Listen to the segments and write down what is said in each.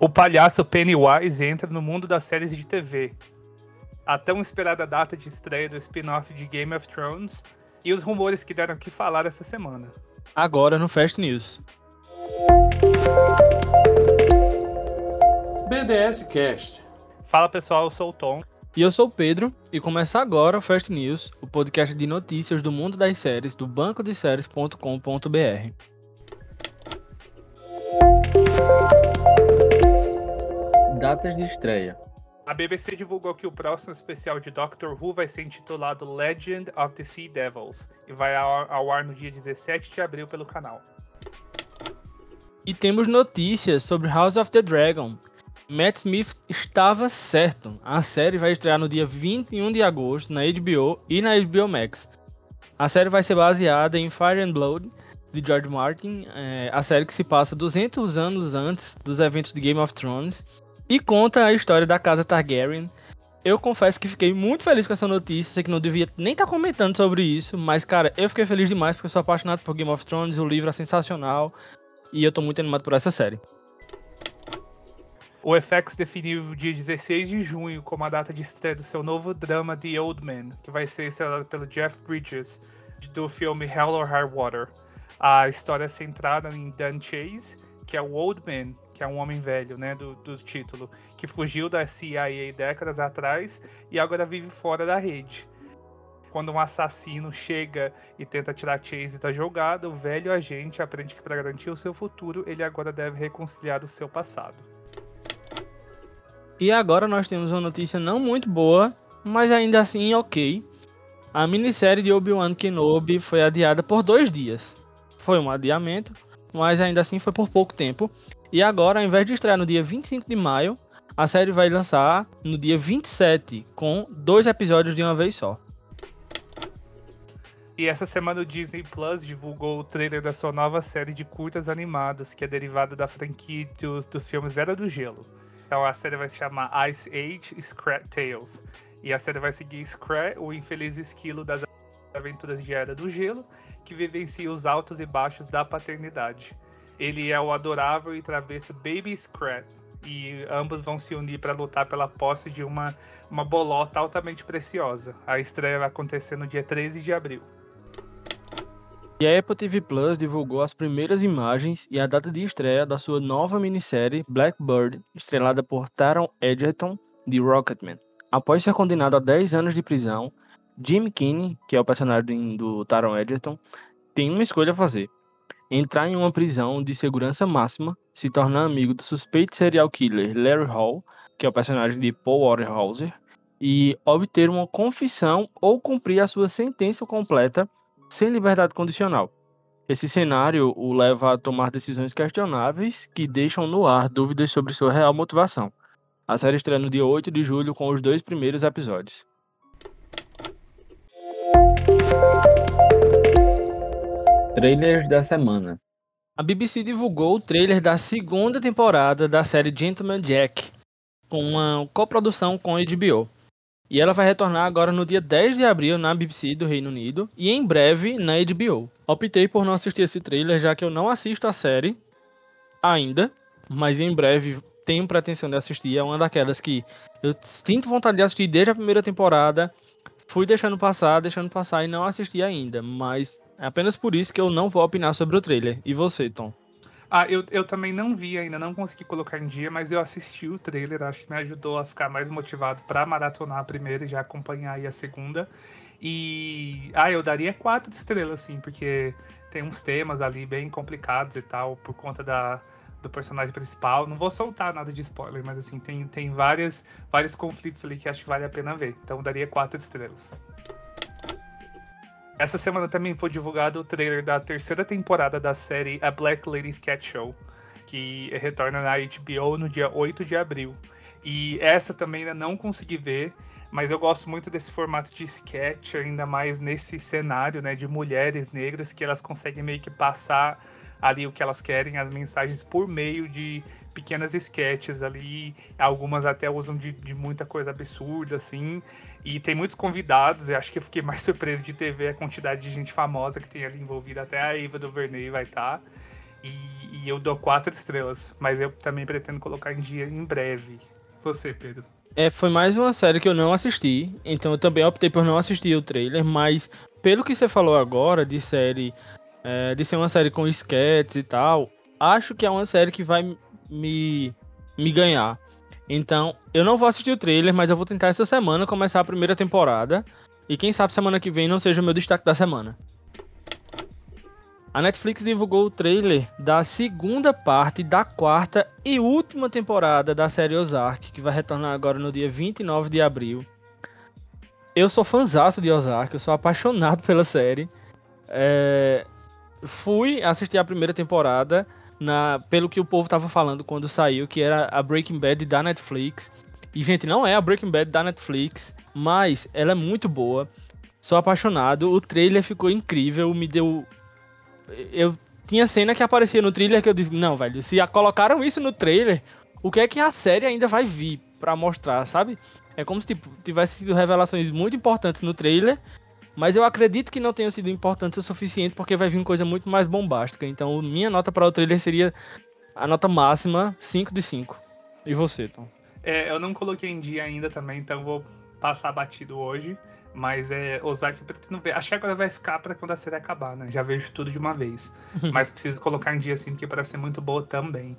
O palhaço Pennywise entra no mundo das séries de TV. A tão esperada data de estreia do spin-off de Game of Thrones e os rumores que deram que falar essa semana. Agora no Fast News. BDS Cast. Fala pessoal, eu sou o Tom. E eu sou o Pedro, e começa agora o Fast News, o podcast de notícias do mundo das séries do bancodeséries.com.br. Datas de estreia. A BBC divulgou que o próximo especial de Doctor Who vai ser intitulado Legend of the Sea Devils e vai ao, ar no dia 17 de abril pelo canal. E temos notícias sobre House of the Dragon. Matt Smith estava certo. A série vai estrear no dia 21 de agosto na HBO e na HBO Max. A série vai ser baseada em Fire and Blood de George Martin, é, a série que se passa 200 anos antes dos eventos de Game of Thrones e conta a história da casa Targaryen. Eu confesso que fiquei muito feliz com essa notícia, sei que não devia nem estar tá comentando sobre isso, mas cara, eu fiquei feliz demais porque eu sou apaixonado por Game of Thrones, o livro é sensacional e eu tô muito animado por essa série. O FX definiu o dia 16 de junho como a data de estreia do seu novo drama The Old Man, que vai ser estrelado pelo Jeff Bridges, do filme Hell or High Water. A história é centrada em Dan Chase, que é o Old Man, que é um homem velho, né, do, do título, que fugiu da CIA décadas atrás e agora vive fora da rede. Quando um assassino chega e tenta tirar Chase está jogado, o velho agente aprende que para garantir o seu futuro, ele agora deve reconciliar o seu passado. E agora nós temos uma notícia não muito boa, mas ainda assim ok. A minissérie de Obi-Wan Kenobi foi adiada por dois dias. Foi um adiamento, mas ainda assim foi por pouco tempo. E agora, ao invés de estrear no dia 25 de maio, a série vai lançar no dia 27, com dois episódios de uma vez só. E essa semana o Disney Plus divulgou o trailer da sua nova série de curtas animados, que é derivada da franquia dos, dos filmes Era do Gelo. Então a série vai se chamar Ice Age Scrat Tales. E a série vai seguir Scrat, o infeliz esquilo das aventuras de Era do Gelo, que vivencia os altos e baixos da paternidade. Ele é o adorável e travesso Baby Scrat, e ambos vão se unir para lutar pela posse de uma, uma bolota altamente preciosa. A estreia vai acontecer no dia 13 de abril. E a Apple TV Plus divulgou as primeiras imagens e a data de estreia da sua nova minissérie Blackbird, estrelada por Taron Egerton, de Rocketman. Após ser condenado a 10 anos de prisão, Jim Kinney, que é o personagem do Taron Egerton, tem uma escolha a fazer entrar em uma prisão de segurança máxima, se tornar amigo do suspeito serial killer Larry Hall, que é o personagem de Paul Waterhauser, e obter uma confissão ou cumprir a sua sentença completa sem liberdade condicional. Esse cenário o leva a tomar decisões questionáveis que deixam no ar dúvidas sobre sua real motivação. A série estreia no dia 8 de julho com os dois primeiros episódios. Trailers da semana. A BBC divulgou o trailer da segunda temporada da série Gentleman Jack, com uma coprodução com a HBO. E ela vai retornar agora no dia 10 de abril na BBC do Reino Unido e em breve na HBO. Optei por não assistir esse trailer já que eu não assisto a série ainda, mas em breve tenho pretensão de assistir. É uma daquelas que eu sinto vontade de assistir desde a primeira temporada, fui deixando passar, deixando passar e não assisti ainda, mas é apenas por isso que eu não vou opinar sobre o trailer. E você, Tom? Ah, eu, eu também não vi ainda, não consegui colocar em dia, mas eu assisti o trailer, acho que me ajudou a ficar mais motivado para maratonar a primeira e já acompanhar aí a segunda. E. Ah, eu daria quatro estrelas, sim, porque tem uns temas ali bem complicados e tal, por conta da, do personagem principal. Não vou soltar nada de spoiler, mas assim, tem, tem várias, vários conflitos ali que acho que vale a pena ver. Então daria quatro estrelas. Essa semana também foi divulgado o trailer da terceira temporada da série A Black Ladies Cat Show, que retorna na HBO no dia 8 de abril. E essa também ainda não consegui ver, mas eu gosto muito desse formato de sketch, ainda mais nesse cenário né, de mulheres negras, que elas conseguem meio que passar ali o que elas querem, as mensagens por meio de pequenas sketches ali, algumas até usam de, de muita coisa absurda, assim, e tem muitos convidados, e acho que eu fiquei mais surpreso de ter ver a quantidade de gente famosa que tem ali envolvida, até a Eva do Verney vai estar. Tá. E, e, eu dou quatro estrelas, mas eu também pretendo colocar em dia em breve. Você, Pedro? É, foi mais uma série que eu não assisti, então eu também optei por não assistir o trailer, mas pelo que você falou agora de série, é, de ser uma série com sketches e tal, acho que é uma série que vai me, me ganhar. Então, eu não vou assistir o trailer, mas eu vou tentar essa semana começar a primeira temporada. E quem sabe semana que vem não seja o meu destaque da semana. A Netflix divulgou o trailer da segunda parte da quarta e última temporada da série Ozark, que vai retornar agora no dia 29 de abril. Eu sou fãzaço de Ozark, eu sou apaixonado pela série. É... Fui assistir a primeira temporada na, pelo que o povo tava falando quando saiu, que era a Breaking Bad da Netflix. E, gente, não é a Breaking Bad da Netflix, mas ela é muito boa. Sou apaixonado. O trailer ficou incrível, me deu. Eu tinha cena que aparecia no trailer que eu disse: Não, velho, se colocaram isso no trailer, o que é que a série ainda vai vir para mostrar, sabe? É como se tipo, tivesse sido revelações muito importantes no trailer mas eu acredito que não tenha sido importante o suficiente porque vai vir coisa muito mais bombástica. Então, minha nota para o trailer seria a nota máxima 5 de 5. E você, Tom? É, eu não coloquei em dia ainda também, então vou passar batido hoje. Mas é Ozark eu pretendo ver. Acho que agora vai ficar para quando a série acabar, né? Já vejo tudo de uma vez. mas preciso colocar em dia assim, porque parece ser muito boa também.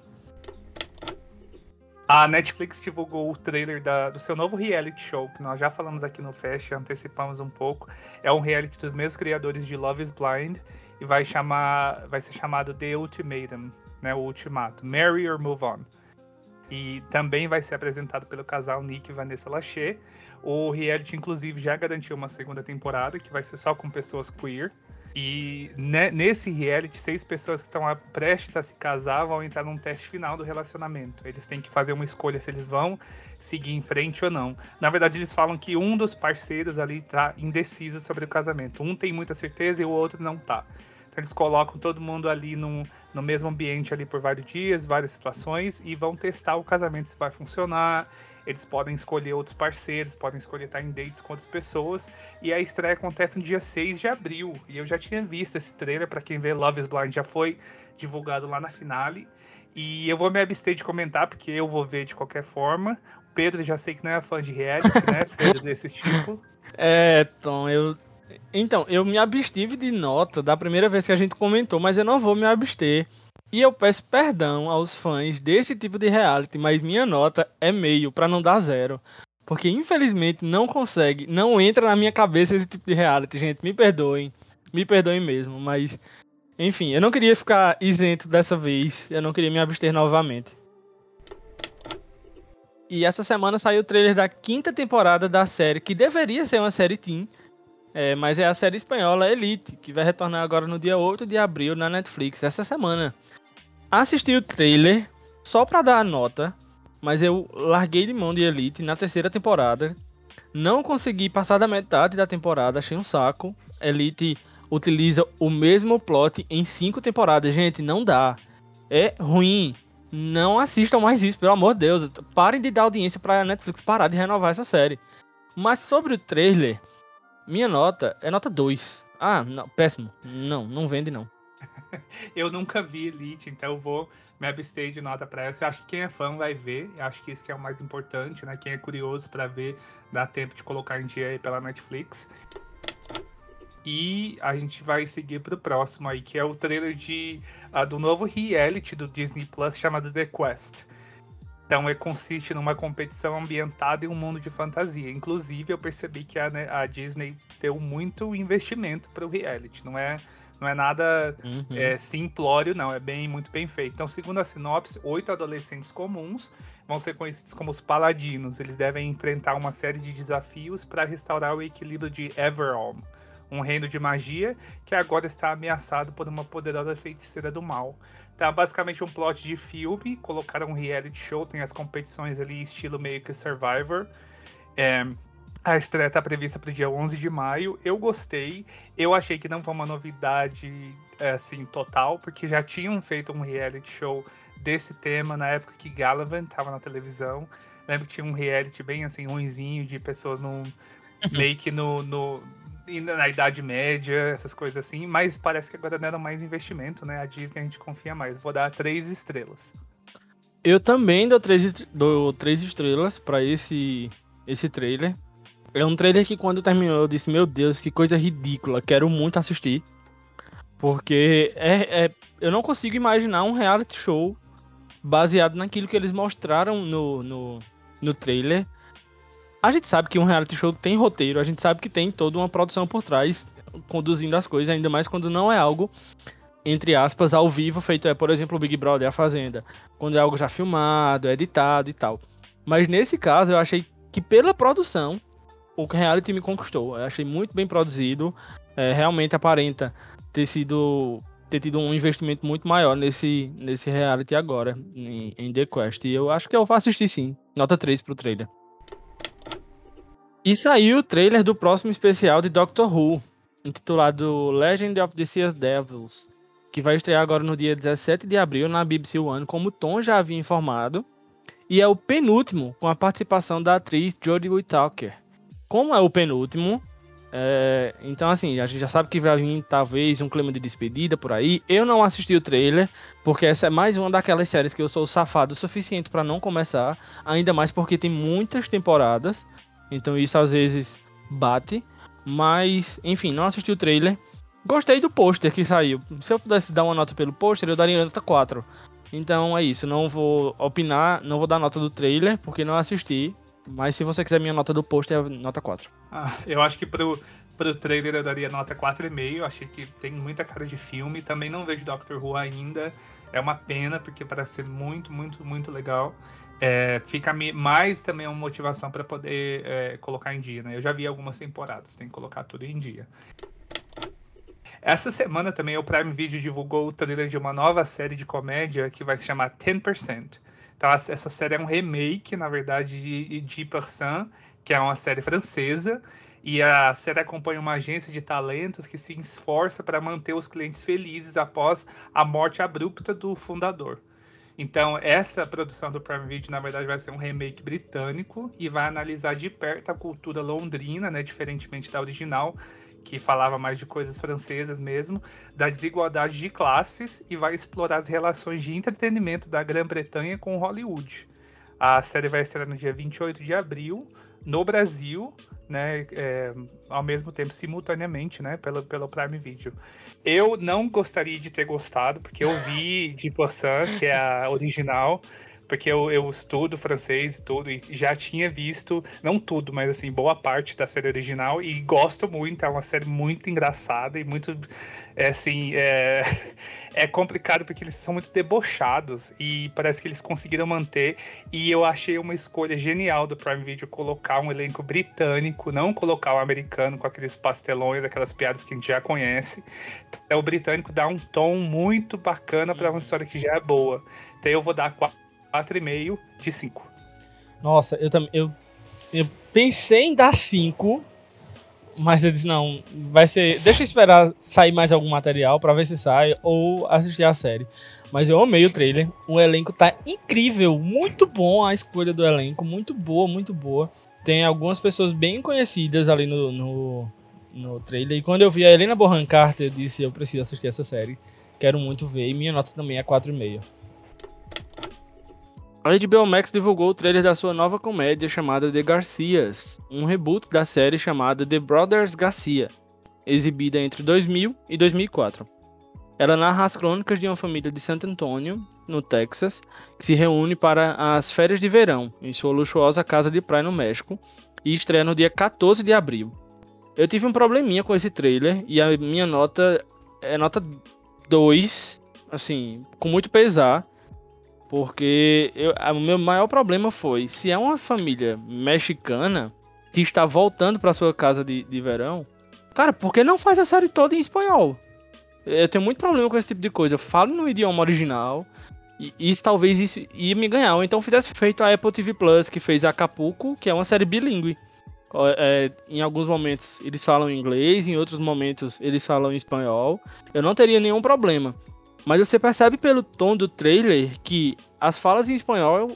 A Netflix divulgou o trailer da, do seu novo reality show, que nós já falamos aqui no Fast, antecipamos um pouco. É um reality dos mesmos criadores de Love is Blind e vai chamar, vai ser chamado The Ultimatum, né, o ultimato, Marry or Move On. E também vai ser apresentado pelo casal Nick e Vanessa Lachey. O reality, inclusive, já garantiu uma segunda temporada, que vai ser só com pessoas queer. E né, nesse reality, seis pessoas que estão prestes a se casar vão entrar num teste final do relacionamento. Eles têm que fazer uma escolha se eles vão seguir em frente ou não. Na verdade, eles falam que um dos parceiros ali está indeciso sobre o casamento. Um tem muita certeza e o outro não tá. Então eles colocam todo mundo ali no, no mesmo ambiente ali por vários dias, várias situações e vão testar o casamento se vai funcionar eles podem escolher outros parceiros, podem escolher estar em dates com outras pessoas. E a estreia acontece no dia 6 de abril. E eu já tinha visto esse trailer, para quem vê Love is Blind, já foi divulgado lá na finale. E eu vou me abster de comentar, porque eu vou ver de qualquer forma. O Pedro já sei que não é fã de reality, né? Pedro desse tipo. É, Tom, eu. Então, eu me abstive de nota da primeira vez que a gente comentou, mas eu não vou me abster. E eu peço perdão aos fãs desse tipo de reality, mas minha nota é meio para não dar zero. Porque infelizmente não consegue, não entra na minha cabeça esse tipo de reality, gente. Me perdoem. Me perdoem mesmo, mas enfim, eu não queria ficar isento dessa vez. Eu não queria me abster novamente. E essa semana saiu o trailer da quinta temporada da série, que deveria ser uma série teen, é, mas é a série espanhola Elite, que vai retornar agora no dia 8 de abril na Netflix, essa semana. Assisti o trailer só pra dar a nota, mas eu larguei de mão de Elite na terceira temporada. Não consegui passar da metade da temporada, achei um saco. Elite utiliza o mesmo plot em cinco temporadas. Gente, não dá. É ruim. Não assistam mais isso, pelo amor de Deus. Parem de dar audiência pra Netflix parar de renovar essa série. Mas sobre o trailer, minha nota é nota 2. Ah, não, péssimo. Não, não vende não. eu nunca vi Elite, então eu vou me abster de nota para essa. Eu acho que quem é fã vai ver. Eu acho que isso que é o mais importante, né? Quem é curioso para ver, dá tempo de colocar em dia aí pela Netflix. E a gente vai seguir pro próximo aí, que é o trailer de, uh, do novo reality do Disney Plus chamado The Quest. Então, ele consiste numa competição ambientada em um mundo de fantasia. Inclusive, eu percebi que a, né, a Disney deu muito investimento para o reality. Não é não é nada uhum. é, simplório, não. É bem muito bem feito. Então, segundo a sinopse, oito adolescentes comuns vão ser conhecidos como os Paladinos. Eles devem enfrentar uma série de desafios para restaurar o equilíbrio de Everalm, um reino de magia que agora está ameaçado por uma poderosa feiticeira do mal. Tá basicamente um plot de filme, colocaram um reality show, tem as competições ali, estilo meio que Survivor. É, a estreia está prevista para o dia 11 de maio. Eu gostei. Eu achei que não foi uma novidade é, assim total, porque já tinham feito um reality show desse tema na época que Galavan estava na televisão. Lembro que tinha um reality bem assim ruinzinho de pessoas no uhum. meio que no, no na Idade Média, essas coisas assim, mas parece que agora deram mais investimento, né? A Disney a gente confia mais. Vou dar três estrelas. Eu também dou três, dou três estrelas para esse, esse trailer. É um trailer que quando terminou eu disse, meu Deus, que coisa ridícula, quero muito assistir. Porque é, é, eu não consigo imaginar um reality show baseado naquilo que eles mostraram no, no, no trailer. A gente sabe que um reality show tem roteiro, a gente sabe que tem toda uma produção por trás, conduzindo as coisas, ainda mais quando não é algo, entre aspas, ao vivo, feito é, por exemplo, o Big Brother A Fazenda. Quando é algo já filmado, editado e tal. Mas nesse caso, eu achei que pela produção, o reality me conquistou. Eu achei muito bem produzido. É, realmente aparenta ter sido ter tido um investimento muito maior nesse, nesse reality agora, em, em The Quest. E eu acho que eu vou assistir sim. Nota 3 pro trailer. E saiu o trailer do próximo especial de Doctor Who, intitulado Legend of the Sea Devils, que vai estrear agora no dia 17 de abril na BBC One, como Tom já havia informado. E é o penúltimo com a participação da atriz Jodie Whittaker. Como é o penúltimo, é, então, assim, a gente já sabe que vai vir talvez um clima de despedida por aí. Eu não assisti o trailer, porque essa é mais uma daquelas séries que eu sou safado o suficiente para não começar. Ainda mais porque tem muitas temporadas. Então isso às vezes bate. Mas, enfim, não assisti o trailer. Gostei do pôster que saiu. Se eu pudesse dar uma nota pelo pôster, eu daria nota 4. Então é isso, não vou opinar, não vou dar nota do trailer, porque não assisti. Mas se você quiser minha nota do post, é nota 4. Ah, eu acho que pro, pro trailer eu daria nota 4,5. Achei que tem muita cara de filme. Também não vejo Doctor Who ainda. É uma pena, porque parece ser muito, muito, muito legal. É, fica mais também uma motivação para poder é, colocar em dia, né? Eu já vi algumas temporadas, tem que colocar tudo em dia. Essa semana também o Prime Video divulgou o trailer de uma nova série de comédia que vai se chamar 10%. Então, essa série é um remake, na verdade, de, de Persan, que é uma série francesa. E a série acompanha uma agência de talentos que se esforça para manter os clientes felizes após a morte abrupta do fundador. Então, essa produção do Prime Video, na verdade, vai ser um remake britânico e vai analisar de perto a cultura londrina, né, diferentemente da original, que falava mais de coisas francesas mesmo, da desigualdade de classes e vai explorar as relações de entretenimento da Grã-Bretanha com Hollywood. A série vai estrear no dia 28 de abril, no Brasil, né, é, ao mesmo tempo, simultaneamente, né, pelo, pelo Prime Video. Eu não gostaria de ter gostado, porque eu vi de Poisson, que é a original, porque eu, eu estudo francês e tudo, e já tinha visto, não tudo, mas assim, boa parte da série original, e gosto muito, é uma série muito engraçada e muito, é, assim, é, é complicado porque eles são muito debochados, e parece que eles conseguiram manter, e eu achei uma escolha genial do Prime Video colocar um elenco britânico, não colocar o americano com aqueles pastelões, aquelas piadas que a gente já conhece. Então, o britânico dá um tom muito bacana para uma história que já é boa. Então eu vou dar 4,5 de 5. Nossa, eu também. Eu, eu pensei em dar 5, mas eu disse, não, vai ser. Deixa eu esperar sair mais algum material para ver se sai ou assistir a série. Mas eu amei o trailer. O elenco tá incrível, muito bom a escolha do elenco, muito boa, muito boa. Tem algumas pessoas bem conhecidas ali no, no, no trailer. E quando eu vi a Helena Bonham Carter, eu disse, eu preciso assistir essa série. Quero muito ver. E minha nota também é 4,5. A HBO Max divulgou o trailer da sua nova comédia chamada The Garcias, um reboot da série chamada The Brothers Garcia, exibida entre 2000 e 2004. Ela narra as crônicas de uma família de Santo Antônio, no Texas, que se reúne para as férias de verão em sua luxuosa casa de praia no México e estreia no dia 14 de abril. Eu tive um probleminha com esse trailer e a minha nota é nota 2, assim, com muito pesar, porque eu, o meu maior problema foi: se é uma família mexicana que está voltando para sua casa de, de verão, cara, por que não faz a série toda em espanhol? Eu tenho muito problema com esse tipo de coisa. Eu falo no idioma original. E talvez isso ia me ganhar. Ou então fizesse feito a Apple TV Plus, que fez Acapulco, que é uma série bilíngue. É, em alguns momentos eles falam inglês, em outros momentos eles falam espanhol. Eu não teria nenhum problema. Mas você percebe pelo tom do trailer que as falas em espanhol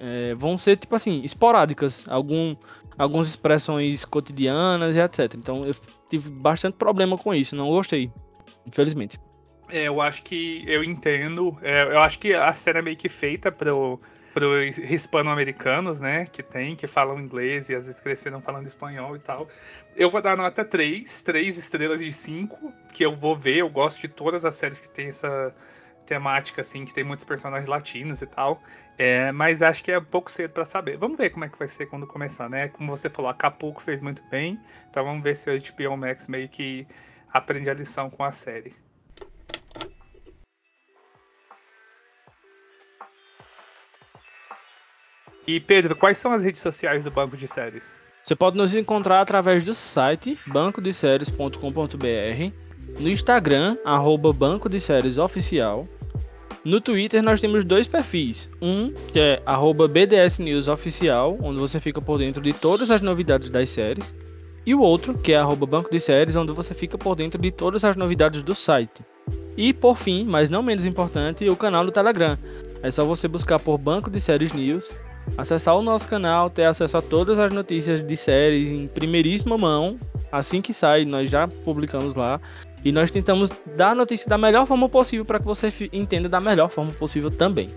é, vão ser, tipo assim, esporádicas. Algum, algumas expressões cotidianas e etc. Então eu tive bastante problema com isso, não gostei, infelizmente. É, eu acho que eu entendo. É, eu acho que a série é meio que feita pro, pro hispano-americanos, né? Que tem, que falam inglês e às vezes cresceram falando espanhol e tal. Eu vou dar nota 3, 3 estrelas de 5, que eu vou ver. Eu gosto de todas as séries que tem essa temática, assim, que tem muitos personagens latinos e tal. É, mas acho que é pouco cedo para saber. Vamos ver como é que vai ser quando começar, né? Como você falou, Acapulco fez muito bem. Então vamos ver se o HBO Max meio que aprende a lição com a série. E Pedro, quais são as redes sociais do Banco de Séries? Você pode nos encontrar através do site bancodeséries.com.br, no Instagram, arroba Banco de Séries Oficial. No Twitter nós temos dois perfis. Um que é arroba BDS News Oficial, onde você fica por dentro de todas as novidades das séries. E o outro, que é arroba Banco de Séries, onde você fica por dentro de todas as novidades do site. E por fim, mas não menos importante, o canal do Telegram. É só você buscar por Banco de Séries News acessar o nosso canal, ter acesso a todas as notícias de séries em primeiríssima mão. Assim que sai, nós já publicamos lá. E nós tentamos dar a notícia da melhor forma possível para que você entenda da melhor forma possível também.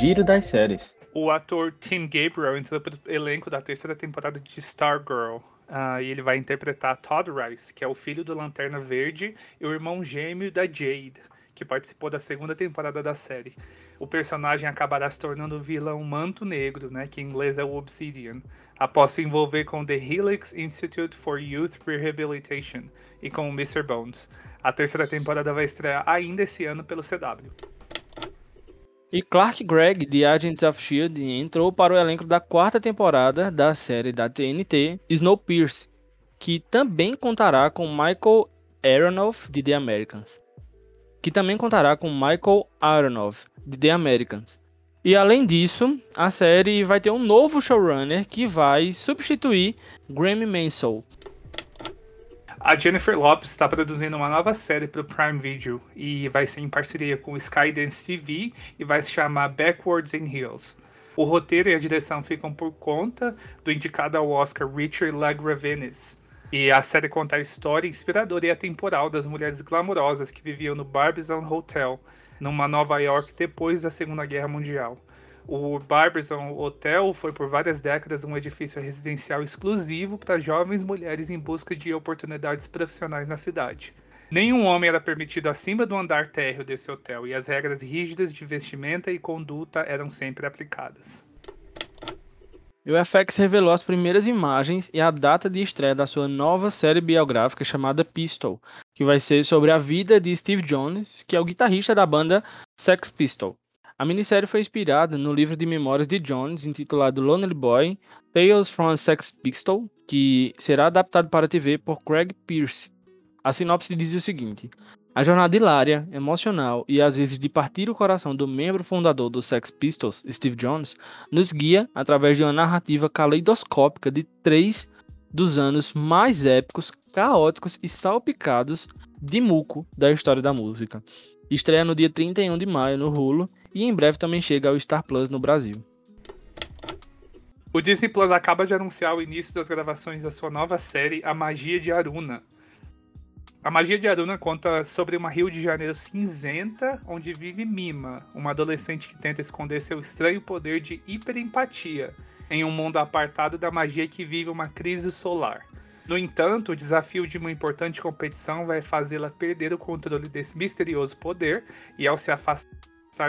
Giro das séries. O ator Tim Gabriel entrou para o elenco da terceira temporada de Stargirl, Uh, e ele vai interpretar Todd Rice, que é o filho do Lanterna Verde e o irmão gêmeo da Jade, que participou da segunda temporada da série. O personagem acabará se tornando o vilão Manto Negro, né, que em inglês é o Obsidian, após se envolver com The Helix Institute for Youth Rehabilitation e com o Mr. Bones. A terceira temporada vai estrear ainda esse ano pelo CW. E Clark Gregg, de Agents of S.H.I.E.L.D., entrou para o elenco da quarta temporada da série da TNT Snowpiercer, que também contará com Michael Aronoff, de The Americans. Que também contará com Michael Aronoff, de The Americans. E além disso, a série vai ter um novo showrunner que vai substituir Grammy Mansell, a Jennifer Lopes está produzindo uma nova série para o Prime Video e vai ser em parceria com Skydance TV e vai se chamar Backwards in Hills. O roteiro e a direção ficam por conta do indicado ao Oscar Richard LaGravenese. E a série conta a história inspiradora e atemporal das mulheres glamourosas que viviam no Barbizon Hotel, numa Nova York depois da Segunda Guerra Mundial. O Barbizon Hotel foi por várias décadas um edifício residencial exclusivo para jovens mulheres em busca de oportunidades profissionais na cidade. Nenhum homem era permitido acima do andar térreo desse hotel e as regras rígidas de vestimenta e conduta eram sempre aplicadas. O FX revelou as primeiras imagens e a data de estreia da sua nova série biográfica chamada Pistol, que vai ser sobre a vida de Steve Jones, que é o guitarrista da banda Sex Pistol. A minissérie foi inspirada no livro de memórias de Jones, intitulado Lonely Boy, Tales from a Sex Pistol, que será adaptado para a TV por Craig Pierce. A sinopse diz o seguinte: A jornada hilária, emocional e às vezes de partir o coração do membro fundador dos Sex Pistols, Steve Jones, nos guia através de uma narrativa caleidoscópica de três dos anos mais épicos, caóticos e salpicados de muco da história da música. Estreia no dia 31 de maio no Hulu e em breve também chega ao Star Plus no Brasil. O Disney Plus acaba de anunciar o início das gravações da sua nova série A Magia de Aruna. A Magia de Aruna conta sobre uma Rio de Janeiro cinzenta onde vive Mima, uma adolescente que tenta esconder seu estranho poder de hiperempatia em um mundo apartado da magia que vive uma crise solar. No entanto, o desafio de uma importante competição vai fazê-la perder o controle desse misterioso poder e, ao se afastar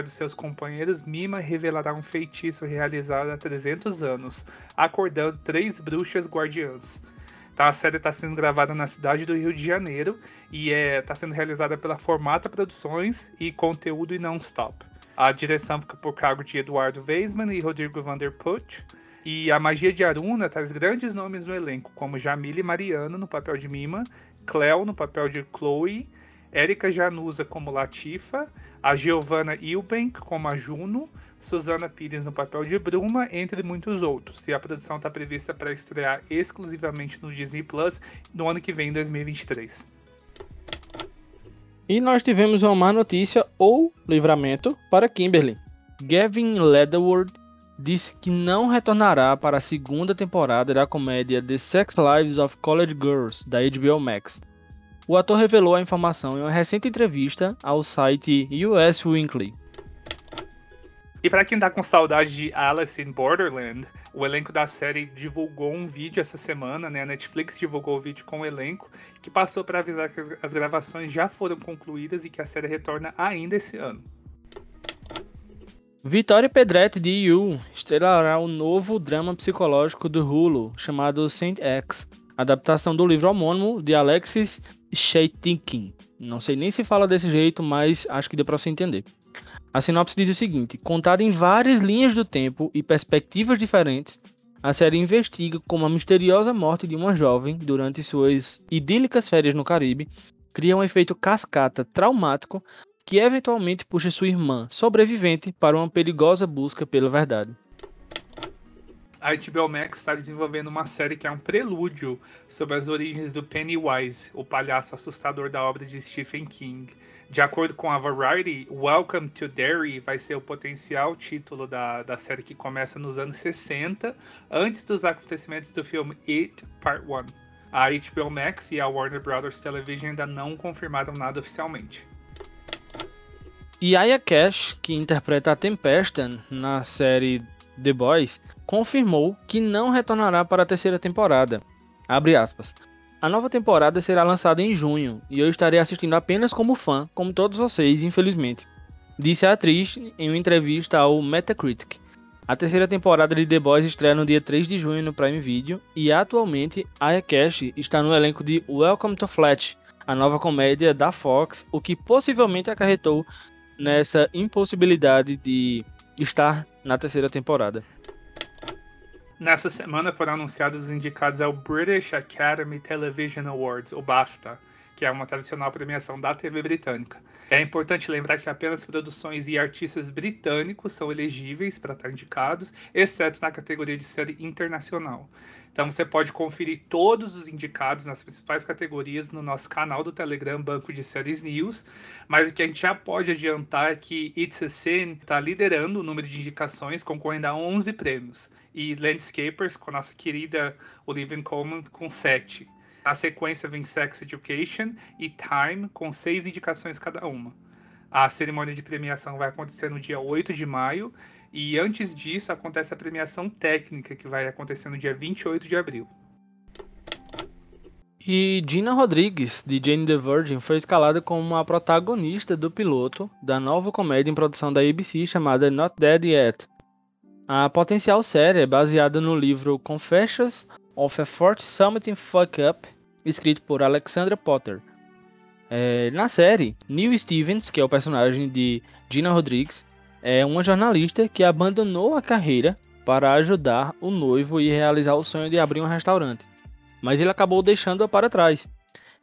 dos seus companheiros, Mima revelará um feitiço realizado há 300 anos, acordando três bruxas guardiãs. Então, a série está sendo gravada na cidade do Rio de Janeiro e está é, tá sendo realizada pela Formata Produções e Conteúdo e Non-Stop. A direção fica por cargo de Eduardo Weisman e Rodrigo Vanderput. E a magia de Aruna traz grandes nomes no elenco, como Jamile Mariano no papel de Mima, Cleo no papel de Chloe, Érica Januza como Latifa, a Giovanna Eubank como a Juno, Susana Pires no papel de Bruma, entre muitos outros. E a produção está prevista para estrear exclusivamente no Disney Plus no ano que vem, 2023. E nós tivemos uma má notícia ou livramento para Kimberly. Gavin Leatherwood disse que não retornará para a segunda temporada da comédia The Sex Lives of College Girls da HBO Max. O ator revelou a informação em uma recente entrevista ao site US Weekly. E para quem tá com saudade de Alice in Borderland, o elenco da série divulgou um vídeo essa semana, né? A Netflix divulgou o vídeo com o elenco, que passou para avisar que as gravações já foram concluídas e que a série retorna ainda esse ano. Vitória Pedretti de You estrelará o novo drama psicológico do Hulu, chamado Saint X, adaptação do livro homônimo de Alexis Sheitinkin. Não sei nem se fala desse jeito, mas acho que deu para você entender. A sinopse diz o seguinte: contada em várias linhas do tempo e perspectivas diferentes, a série investiga como a misteriosa morte de uma jovem durante suas idílicas férias no Caribe cria um efeito cascata traumático que eventualmente puxa sua irmã, sobrevivente, para uma perigosa busca pela verdade. A HBO Max está desenvolvendo uma série que é um prelúdio sobre as origens do Pennywise, o palhaço assustador da obra de Stephen King. De acordo com a Variety, Welcome to Derry vai ser o potencial título da, da série que começa nos anos 60, antes dos acontecimentos do filme It Part 1. A HBO Max e a Warner Brothers Television ainda não confirmaram nada oficialmente. E Aya Cash, que interpreta a Tempesta na série The Boys, confirmou que não retornará para a terceira temporada. Abre aspas. A nova temporada será lançada em junho e eu estarei assistindo apenas como fã, como todos vocês, infelizmente. Disse a atriz em uma entrevista ao Metacritic. A terceira temporada de The Boys estreia no dia 3 de junho no Prime Video e atualmente Aya Cash está no elenco de Welcome to Flat, a nova comédia da Fox, o que possivelmente acarretou nessa impossibilidade de estar na terceira temporada. Nessa semana foram anunciados os indicados ao British Academy Television Awards, o BAFTA, que é uma tradicional premiação da TV britânica. É importante lembrar que apenas produções e artistas britânicos são elegíveis para estar indicados, exceto na categoria de série internacional. Então você pode conferir todos os indicados nas principais categorias no nosso canal do Telegram Banco de Séries News. Mas o que a gente já pode adiantar é que It's a Sin está liderando o número de indicações, concorrendo a 11 prêmios. E Landscapers, com a nossa querida Olivia Colman, com 7. Na sequência vem Sex Education e Time, com 6 indicações cada uma. A cerimônia de premiação vai acontecer no dia 8 de maio e antes disso, acontece a premiação técnica, que vai acontecer no dia 28 de abril. E Gina Rodrigues, de Jane the Virgin, foi escalada como a protagonista do piloto da nova comédia em produção da ABC chamada Not Dead Yet. A potencial série é baseada no livro Confessions of a Fort Something Fuck Up, escrito por Alexandra Potter. É, na série, Neil Stevens, que é o personagem de Gina Rodrigues, é uma jornalista que abandonou a carreira para ajudar o noivo e realizar o sonho de abrir um restaurante, mas ele acabou deixando-a para trás.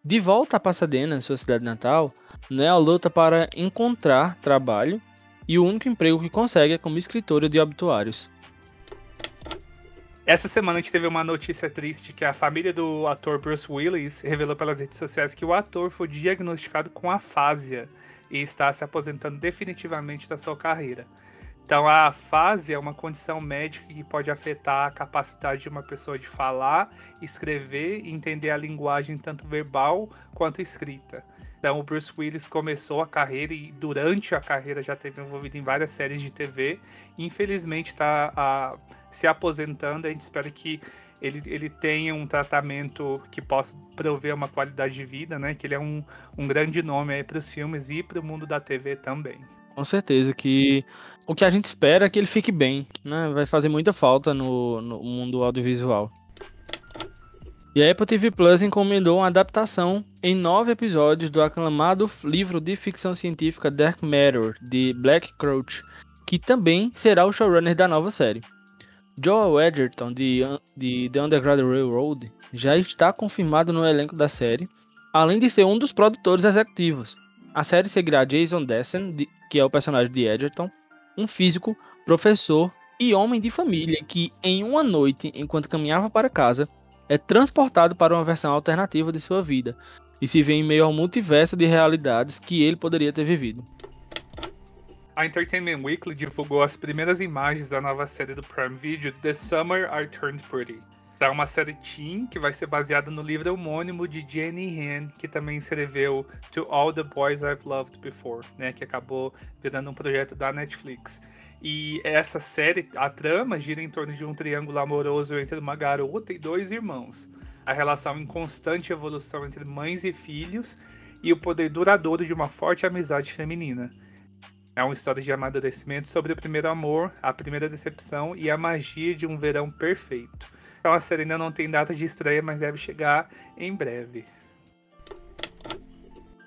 De volta a Pasadena, sua cidade natal, Nell luta para encontrar trabalho e o único emprego que consegue é como escritora de obituários. Essa semana a gente teve uma notícia triste que a família do ator Bruce Willis revelou pelas redes sociais que o ator foi diagnosticado com afásia e está se aposentando definitivamente da sua carreira. Então, a fase é uma condição médica que pode afetar a capacidade de uma pessoa de falar, escrever e entender a linguagem tanto verbal quanto escrita. Então, o Bruce Willis começou a carreira e durante a carreira já teve envolvido em várias séries de TV. Infelizmente, está se aposentando. A gente espera que ele, ele tenha um tratamento que possa prover uma qualidade de vida, né? Que ele é um, um grande nome aí para os filmes e para o mundo da TV também. Com certeza que o que a gente espera é que ele fique bem, né? Vai fazer muita falta no, no mundo audiovisual. E a Apple TV Plus encomendou uma adaptação em nove episódios do aclamado livro de ficção científica Dark Matter, de Black Crouch, que também será o showrunner da nova série. Joel Edgerton, de, de The Underground Railroad, já está confirmado no elenco da série, além de ser um dos produtores executivos. A série seguirá Jason Dessen, de, que é o personagem de Edgerton, um físico, professor e homem de família que, em uma noite, enquanto caminhava para casa, é transportado para uma versão alternativa de sua vida. e se vê em meio ao multiverso de realidades que ele poderia ter vivido. A Entertainment Weekly divulgou as primeiras imagens da nova série do Prime Video, The Summer I Turned Pretty. É uma série teen que vai ser baseada no livro homônimo de Jenny Han, que também escreveu To All the Boys I've Loved Before, né, que acabou virando um projeto da Netflix. E essa série, a trama gira em torno de um triângulo amoroso entre uma garota e dois irmãos. A relação em constante evolução entre mães e filhos e o poder duradouro de uma forte amizade feminina. É uma história de amadurecimento sobre o primeiro amor, a primeira decepção e a magia de um verão perfeito. Então a série ainda não tem data de estreia, mas deve chegar em breve.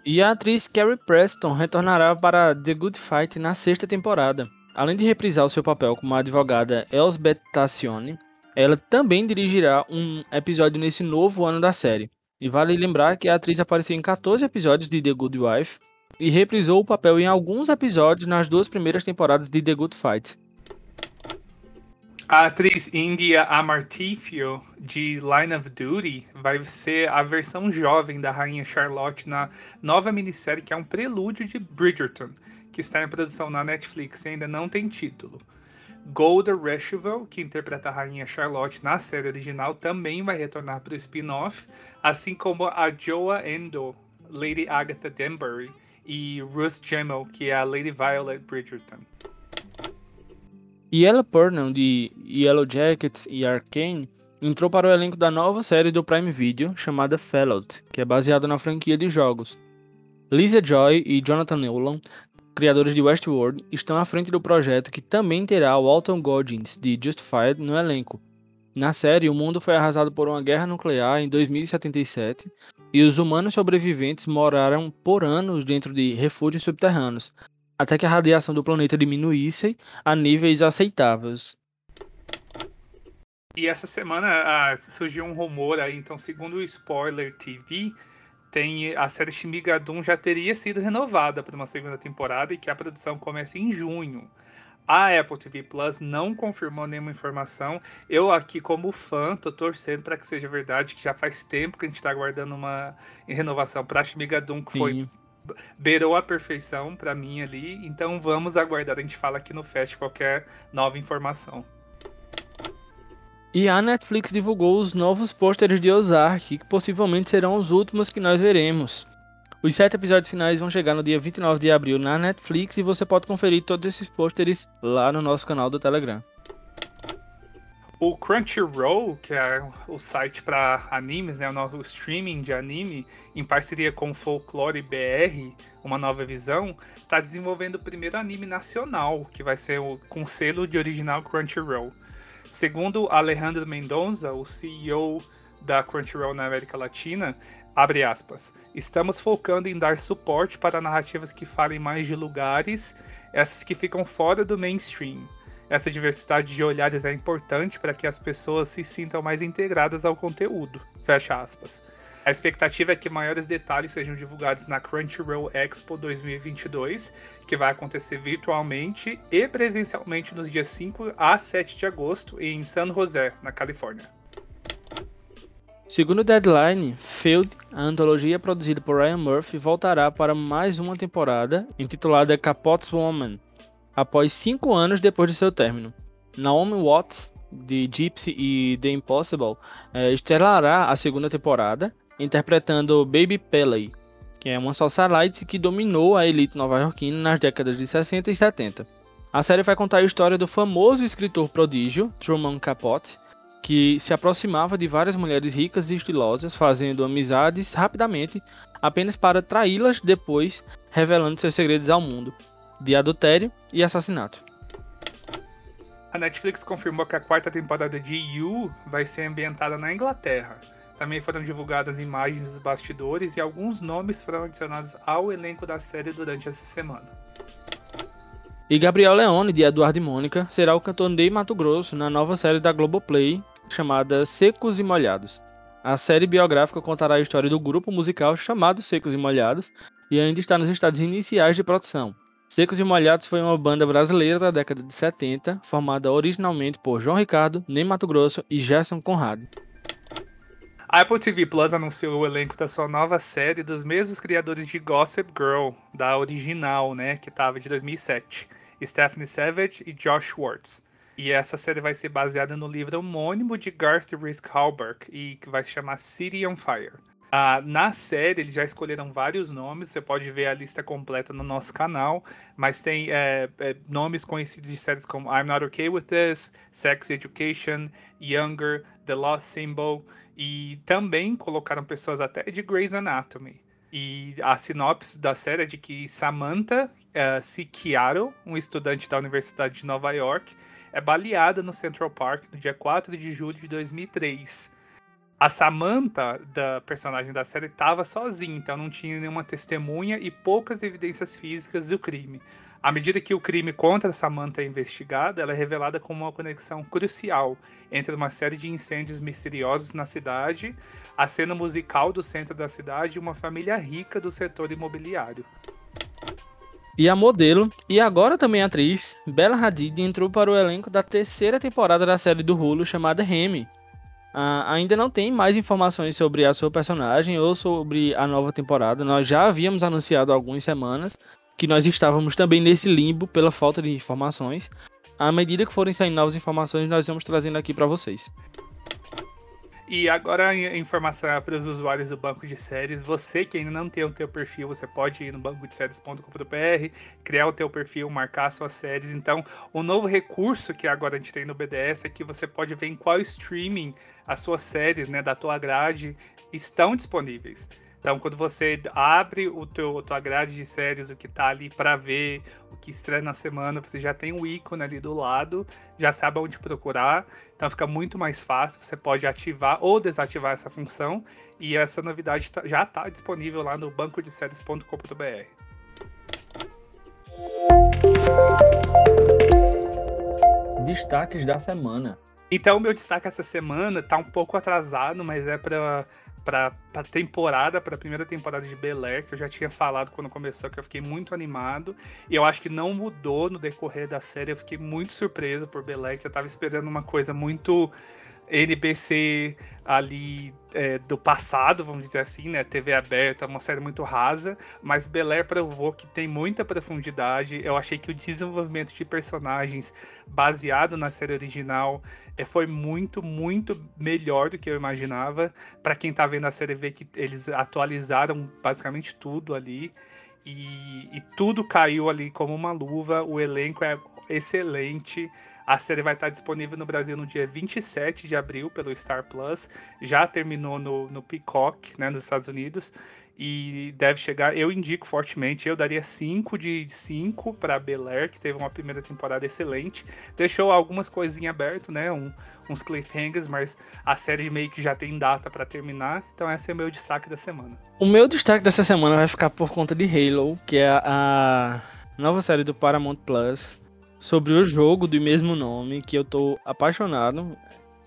E a atriz Carrie Preston retornará para The Good Fight na sexta temporada. Além de reprisar o seu papel como a advogada Elsbeth Tassione, ela também dirigirá um episódio nesse novo ano da série. E vale lembrar que a atriz apareceu em 14 episódios de The Good Wife e reprisou o papel em alguns episódios nas duas primeiras temporadas de The Good Fight. A atriz India Amartifio, de Line of Duty, vai ser a versão jovem da Rainha Charlotte na nova minissérie que é um prelúdio de Bridgerton, que está em produção na Netflix e ainda não tem título. Golda Rushville, que interpreta a Rainha Charlotte na série original, também vai retornar para o spin-off, assim como a Joa Endo, Lady Agatha Denbury, e Ruth Gemmell, que é a Lady Violet Bridgerton. E Purnell, de Yellow Jackets e Arcane, entrou para o elenco da nova série do Prime Video chamada Fellowed, que é baseada na franquia de jogos. Lisa Joy e Jonathan Nolan, criadores de Westworld, estão à frente do projeto que também terá Walton Goggins, de Justified, no elenco. Na série, o mundo foi arrasado por uma guerra nuclear em 2077 e os humanos sobreviventes moraram por anos dentro de refúgios subterrâneos, até que a radiação do planeta diminuísse a níveis aceitáveis. E essa semana ah, surgiu um rumor aí, então, segundo o Spoiler TV, tem a série Shimigadun já teria sido renovada para uma segunda temporada e que a produção começa em junho. A Apple TV Plus não confirmou nenhuma informação. Eu aqui como fã tô torcendo para que seja verdade, que já faz tempo que a gente está aguardando uma renovação para Shimigadun que Sim. foi beirou a perfeição para mim ali. Então vamos aguardar. A gente fala aqui no Fest qualquer nova informação. E a Netflix divulgou os novos pôsteres de Ozark, que possivelmente serão os últimos que nós veremos. Os sete episódios finais vão chegar no dia 29 de abril na Netflix e você pode conferir todos esses pôsteres lá no nosso canal do Telegram. O Crunchyroll, que é o site para animes, né, o novo streaming de anime, em parceria com Folklore BR, uma nova visão, está desenvolvendo o primeiro anime nacional, que vai ser o, com selo de original Crunchyroll. Segundo Alejandro Mendonça, o CEO da Crunchyroll na América Latina, abre aspas, estamos focando em dar suporte para narrativas que falem mais de lugares, essas que ficam fora do mainstream essa diversidade de olhares é importante para que as pessoas se sintam mais integradas ao conteúdo. Fecha aspas. A expectativa é que maiores detalhes sejam divulgados na Crunchyroll Expo 2022, que vai acontecer virtualmente e presencialmente nos dias 5 a 7 de agosto em San José, na Califórnia. Segundo o Deadline, Field, a antologia produzida por Ryan Murphy, voltará para mais uma temporada, intitulada Capot's Woman, após cinco anos depois de seu término. Naomi Watts, de Gypsy e The Impossible, é, estrelará a segunda temporada, interpretando Baby Pele, que é uma socialite que dominou a elite nova-iorquina nas décadas de 60 e 70. A série vai contar a história do famoso escritor prodígio Truman Capote, que se aproximava de várias mulheres ricas e estilosas, fazendo amizades rapidamente, apenas para traí-las depois, revelando seus segredos ao mundo de adultério e assassinato. A Netflix confirmou que a quarta temporada de You vai ser ambientada na Inglaterra. Também foram divulgadas imagens dos bastidores e alguns nomes foram adicionados ao elenco da série durante essa semana. E Gabriel Leone, de Eduardo e Mônica, será o cantor Ney Mato Grosso na nova série da Globoplay chamada Secos e Molhados. A série biográfica contará a história do grupo musical chamado Secos e Molhados e ainda está nos estados iniciais de produção. Secos e Molhados foi uma banda brasileira da década de 70, formada originalmente por João Ricardo, Ney Mato Grosso e Gerson Conrado. A Apple TV Plus anunciou o elenco da sua nova série dos mesmos criadores de Gossip Girl, da original, né, que estava de 2007, Stephanie Savage e Josh Schwartz. E essa série vai ser baseada no livro homônimo de Garth Risk Halberg e que vai se chamar City on Fire. Ah, na série, eles já escolheram vários nomes, você pode ver a lista completa no nosso canal, mas tem é, é, nomes conhecidos de séries como I'm Not Okay With This, Sex Education, Younger, The Lost Symbol, e também colocaram pessoas até de Grey's Anatomy. E a sinopse da série é de que Samantha uh, um estudante da Universidade de Nova York, é baleada no Central Park no dia 4 de julho de 2003 a Samantha, da personagem da série, estava sozinha, então não tinha nenhuma testemunha e poucas evidências físicas do crime. À medida que o crime contra Samantha é investigado, ela é revelada como uma conexão crucial entre uma série de incêndios misteriosos na cidade, a cena musical do centro da cidade e uma família rica do setor imobiliário. E a modelo, e agora também atriz, Bella Hadid entrou para o elenco da terceira temporada da série do Hulu chamada Remy, Uh, ainda não tem mais informações sobre a sua personagem ou sobre a nova temporada. Nós já havíamos anunciado há algumas semanas que nós estávamos também nesse limbo pela falta de informações. À medida que forem saindo novas informações, nós vamos trazendo aqui para vocês. E agora a informação para os usuários do banco de séries. Você que ainda não tem o teu perfil, você pode ir no bancodeséries.com.br, criar o teu perfil, marcar suas séries. Então, o novo recurso que agora a gente tem no BDS é que você pode ver em qual streaming as suas séries, né, da tua grade estão disponíveis. Então, quando você abre o teu, a tua grade de séries, o que tá ali para ver, o que estreia na semana, você já tem um ícone ali do lado, já sabe onde procurar. Então, fica muito mais fácil. Você pode ativar ou desativar essa função. E essa novidade tá, já está disponível lá no bancodeséries.com.br. Destaques da semana. Então, o meu destaque essa semana tá um pouco atrasado, mas é para pra, pra temporada, pra primeira temporada de Bel Air, que eu já tinha falado quando começou, que eu fiquei muito animado. E eu acho que não mudou no decorrer da série. Eu fiquei muito surpreso por Bel Air, que eu tava esperando uma coisa muito NBC ali é, do passado, vamos dizer assim, né? TV aberta, uma série muito rasa, mas Bel provou que tem muita profundidade. Eu achei que o desenvolvimento de personagens baseado na série original é, foi muito, muito melhor do que eu imaginava. Para quem tá vendo a série, vê que eles atualizaram basicamente tudo ali. E, e tudo caiu ali como uma luva. O elenco é excelente. A série vai estar disponível no Brasil no dia 27 de abril pelo Star Plus. Já terminou no, no Peacock, né, nos Estados Unidos. E deve chegar, eu indico fortemente, eu daria 5 de 5 para Bel Air, que teve uma primeira temporada excelente. Deixou algumas coisinhas abertas, né? Um, uns cliffhangers, mas a série meio que já tem data para terminar. Então esse é o meu destaque da semana. O meu destaque dessa semana vai ficar por conta de Halo, que é a nova série do Paramount Plus sobre o jogo do mesmo nome, que eu tô apaixonado.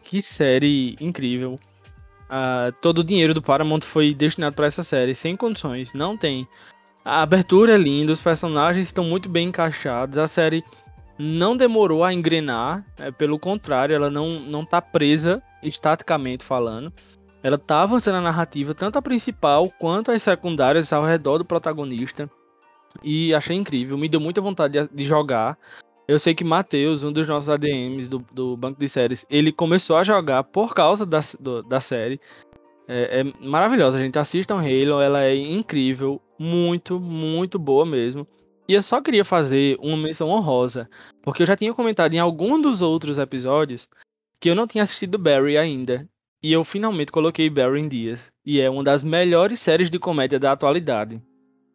Que série incrível. Uh, todo o dinheiro do Paramount foi destinado para essa série, sem condições, não tem. A abertura é linda, os personagens estão muito bem encaixados, a série não demorou a engrenar, é, pelo contrário, ela não, não tá presa, estaticamente falando. Ela tá avançando a narrativa, tanto a principal quanto as secundárias ao redor do protagonista. E achei incrível, me deu muita vontade de, de jogar. Eu sei que Matheus, um dos nossos ADMs do, do banco de séries, ele começou a jogar por causa da, do, da série. É, é maravilhosa, gente. Assistam Halo, ela é incrível, muito, muito boa mesmo. E eu só queria fazer uma menção honrosa, porque eu já tinha comentado em algum dos outros episódios que eu não tinha assistido Barry ainda. E eu finalmente coloquei Barry em dias. E é uma das melhores séries de comédia da atualidade.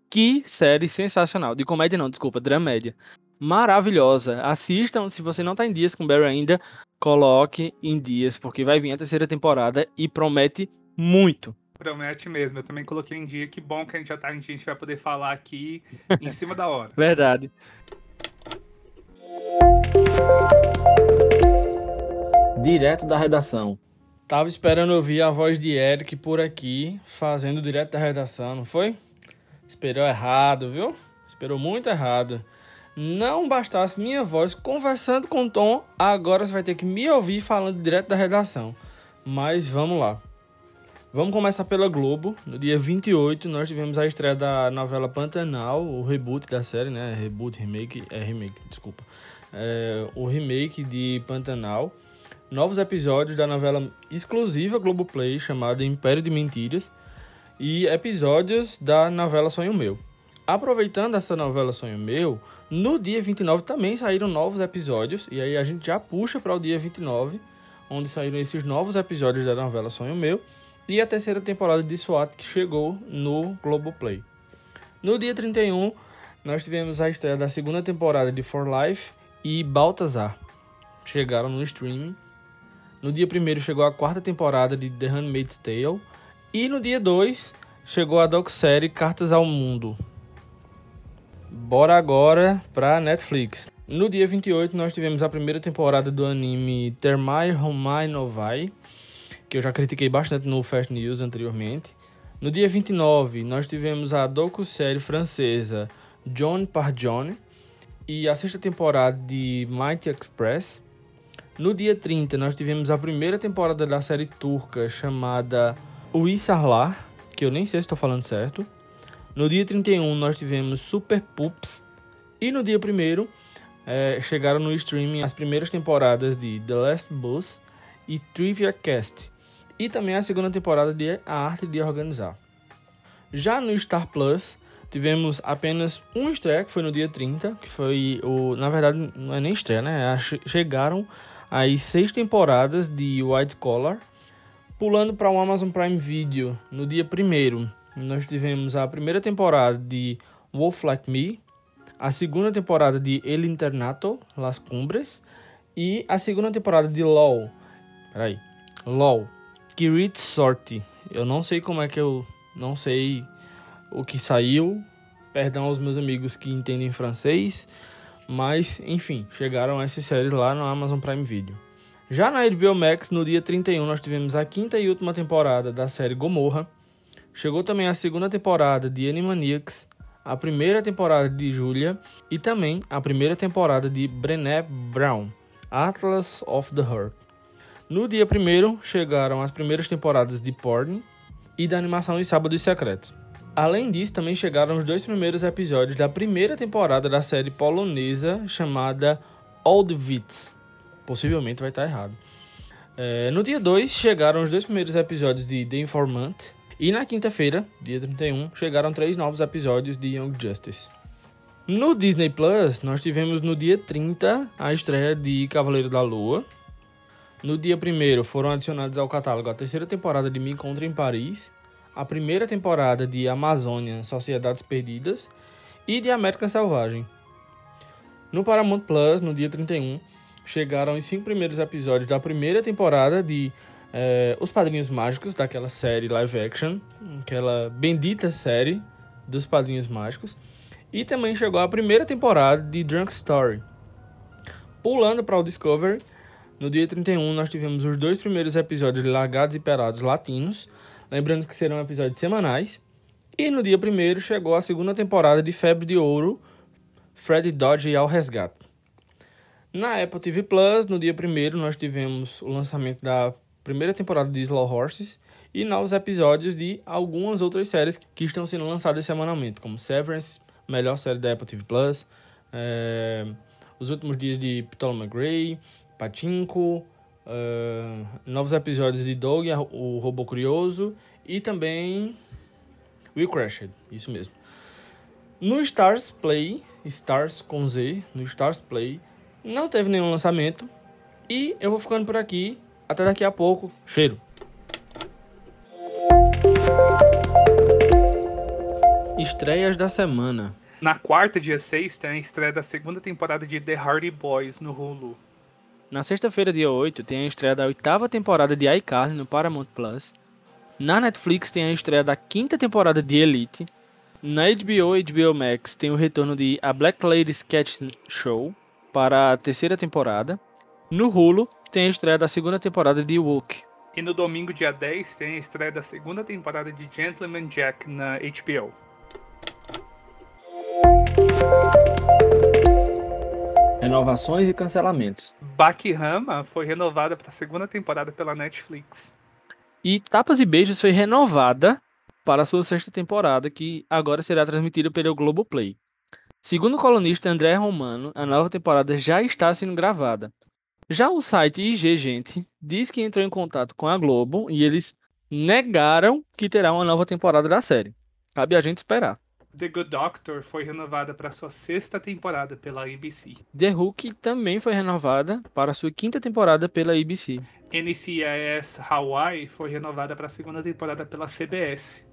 Que série sensacional. De comédia não, desculpa, dramédia maravilhosa. Assistam, se você não tá em dias com Barry ainda, coloque em dias, porque vai vir a terceira temporada e promete muito. Promete mesmo, eu também coloquei em dia. Que bom que a gente já tá em dia, a gente vai poder falar aqui em cima da hora. Verdade. Direto da redação. Tava esperando ouvir a voz de Eric por aqui, fazendo direto da redação, não foi? Esperou errado, viu? Esperou muito errado não bastasse minha voz conversando com o Tom, agora você vai ter que me ouvir falando direto da redação. Mas vamos lá. Vamos começar pela Globo. No dia 28, nós tivemos a estreia da novela Pantanal, o reboot da série, né? Reboot, remake, é remake, desculpa. É, o remake de Pantanal. Novos episódios da novela exclusiva Globoplay, chamada Império de Mentiras. E episódios da novela Sonho Meu. Aproveitando essa novela Sonho Meu, no dia 29 também saíram novos episódios. E aí a gente já puxa para o dia 29, onde saíram esses novos episódios da novela Sonho Meu e a terceira temporada de SWAT que chegou no Globoplay. No dia 31, nós tivemos a estreia da segunda temporada de For Life e Baltazar. Chegaram no streaming. No dia 1 chegou a quarta temporada de The Handmaid's Tale. E no dia 2 chegou a docu-série Cartas ao Mundo. Bora agora pra Netflix. No dia 28 nós tivemos a primeira temporada do anime Termai Homai Novai que eu já critiquei bastante no Fast News anteriormente. No dia 29, nós tivemos a docu-série francesa John par John e a sexta temporada de Mighty Express. No dia 30, nós tivemos a primeira temporada da série turca chamada Uisarlar, que eu nem sei se estou falando certo. No dia 31, nós tivemos Super Pups. E no dia 1, é, chegaram no streaming as primeiras temporadas de The Last Bus e Trivia Cast e também a segunda temporada de A Arte de Organizar. Já no Star Plus, tivemos apenas um estreia, que foi no dia 30, que foi o. Na verdade, não é nem estreia, né? Chegaram as seis temporadas de White Collar. Pulando para o Amazon Prime Video, no dia 1, nós tivemos a primeira temporada de Wolf Like Me, a segunda temporada de El Internato, Las Cumbres, e a segunda temporada de LOL. Peraí. LOL, Kirit Sorte. Eu não sei como é que eu. Não sei o que saiu. Perdão aos meus amigos que entendem francês. Mas, enfim, chegaram essas séries lá no Amazon Prime Video. Já na HBO Max, no dia 31, nós tivemos a quinta e última temporada da série Gomorra. Chegou também a segunda temporada de Animaniacs, a primeira temporada de Julia e também a primeira temporada de Brené Brown, Atlas of the Heart. No dia 1 chegaram as primeiras temporadas de Porn e da animação de Sábados Secretos. Além disso, também chegaram os dois primeiros episódios da primeira temporada da série polonesa chamada Old Wits. Possivelmente vai estar errado. É, no dia 2 chegaram os dois primeiros episódios de The Informant. E na quinta-feira, dia 31, chegaram três novos episódios de Young Justice. No Disney Plus, nós tivemos no dia 30 a estreia de Cavaleiro da Lua, no dia 1 foram adicionados ao catálogo a terceira temporada de Me Encontre em Paris, a primeira temporada de Amazônia, Sociedades Perdidas e de América Selvagem. No Paramount Plus, no dia 31, chegaram os cinco primeiros episódios da primeira temporada de eh, Os Padrinhos Mágicos, daquela série live action, aquela bendita série dos Padrinhos Mágicos. E também chegou a primeira temporada de Drunk Story. Pulando para o Discovery, no dia 31, nós tivemos os dois primeiros episódios de Largados e Pelados Latinos, lembrando que serão episódios semanais. E no dia 1 chegou a segunda temporada de Febre de Ouro, Fred Dodge ao Resgate. Na Apple TV Plus, no dia 1 nós tivemos o lançamento da primeira temporada de Slow Horses e novos episódios de algumas outras séries que estão sendo lançadas semanalmente, como Severance, melhor série da Apple TV Plus, é, Os Últimos Dias de Ptolemy Gray, Patinco, uh, novos episódios de Dog, o Robô Curioso e também We Crashed, isso mesmo. No Stars Play, Stars com Z, no Stars Play, não teve nenhum lançamento e eu vou ficando por aqui. Até daqui a pouco. Cheiro! Estreias da semana. Na quarta, dia 6, tem a estreia da segunda temporada de The Hardy Boys no Hulu. Na sexta-feira, dia 8, tem a estreia da oitava temporada de iCarly no Paramount Plus. Na Netflix tem a estreia da quinta temporada de Elite. Na HBO e HBO Max tem o retorno de A Black Lady Sketch Show para a terceira temporada. No Hulu tem a estreia da segunda temporada de Woke. E no domingo, dia 10, tem a estreia da segunda temporada de Gentleman Jack na HBO. Renovações e cancelamentos. Bakihama foi renovada para a segunda temporada pela Netflix. E Tapas e Beijos foi renovada para a sua sexta temporada, que agora será transmitida pelo Globoplay. Segundo o colunista André Romano, a nova temporada já está sendo gravada. Já o site IG Gente diz que entrou em contato com a Globo e eles negaram que terá uma nova temporada da série. Cabe a gente esperar. The Good Doctor foi renovada para sua sexta temporada pela ABC. The Hook também foi renovada para sua quinta temporada pela ABC. NCIS Hawaii foi renovada para a segunda temporada pela CBS.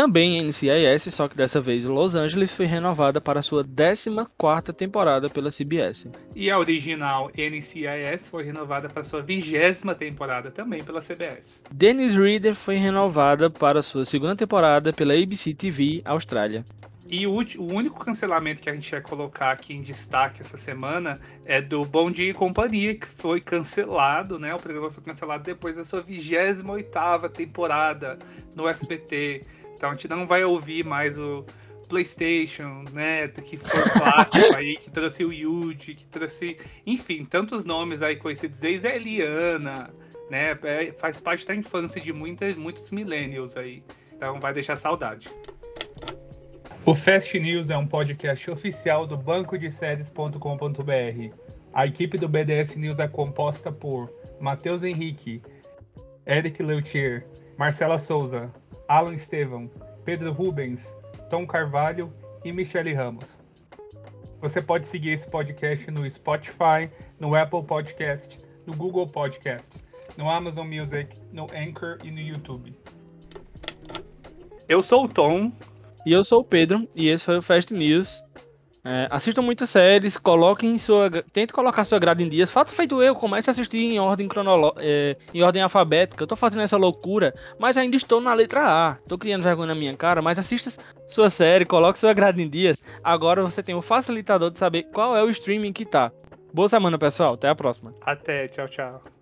Também NCIS, só que dessa vez Los Angeles foi renovada para sua 14ª temporada pela CBS. E a original NCIS foi renovada para sua vigésima temporada também pela CBS. Dennis Reader foi renovada para sua segunda temporada pela ABC TV Austrália. E o, o, único cancelamento que a gente vai colocar aqui em destaque essa semana é do Bom Dia e Companhia, que foi cancelado, né? O programa foi cancelado depois da sua 28 temporada no SBT. Então a gente não vai ouvir mais o PlayStation, né? Que foi clássico aí, que trouxe o Yuji, que trouxe, enfim, tantos nomes aí conhecidos desde a Eliana, né? É, faz parte da infância de muitas, muitos millennials aí. Então vai deixar saudade. O Fast News é um podcast oficial do banco de séries.com.br. A equipe do BDS News é composta por Matheus Henrique, Eric Leutier, Marcela Souza, Alan Estevam, Pedro Rubens, Tom Carvalho e Michele Ramos. Você pode seguir esse podcast no Spotify, no Apple Podcast, no Google Podcast, no Amazon Music, no Anchor e no YouTube. Eu sou o Tom. E eu sou o Pedro, e esse foi o Fast News. É, assistam muitas séries, coloquem sua. Tente colocar sua grade em dias. Faça feito eu, comece a assistir em ordem cronológica, é, em ordem alfabética. Eu tô fazendo essa loucura, mas ainda estou na letra A. Tô criando vergonha na minha cara, mas assista sua série, coloque sua grade em dias. Agora você tem o facilitador de saber qual é o streaming que tá. Boa semana, pessoal. Até a próxima. Até, tchau, tchau.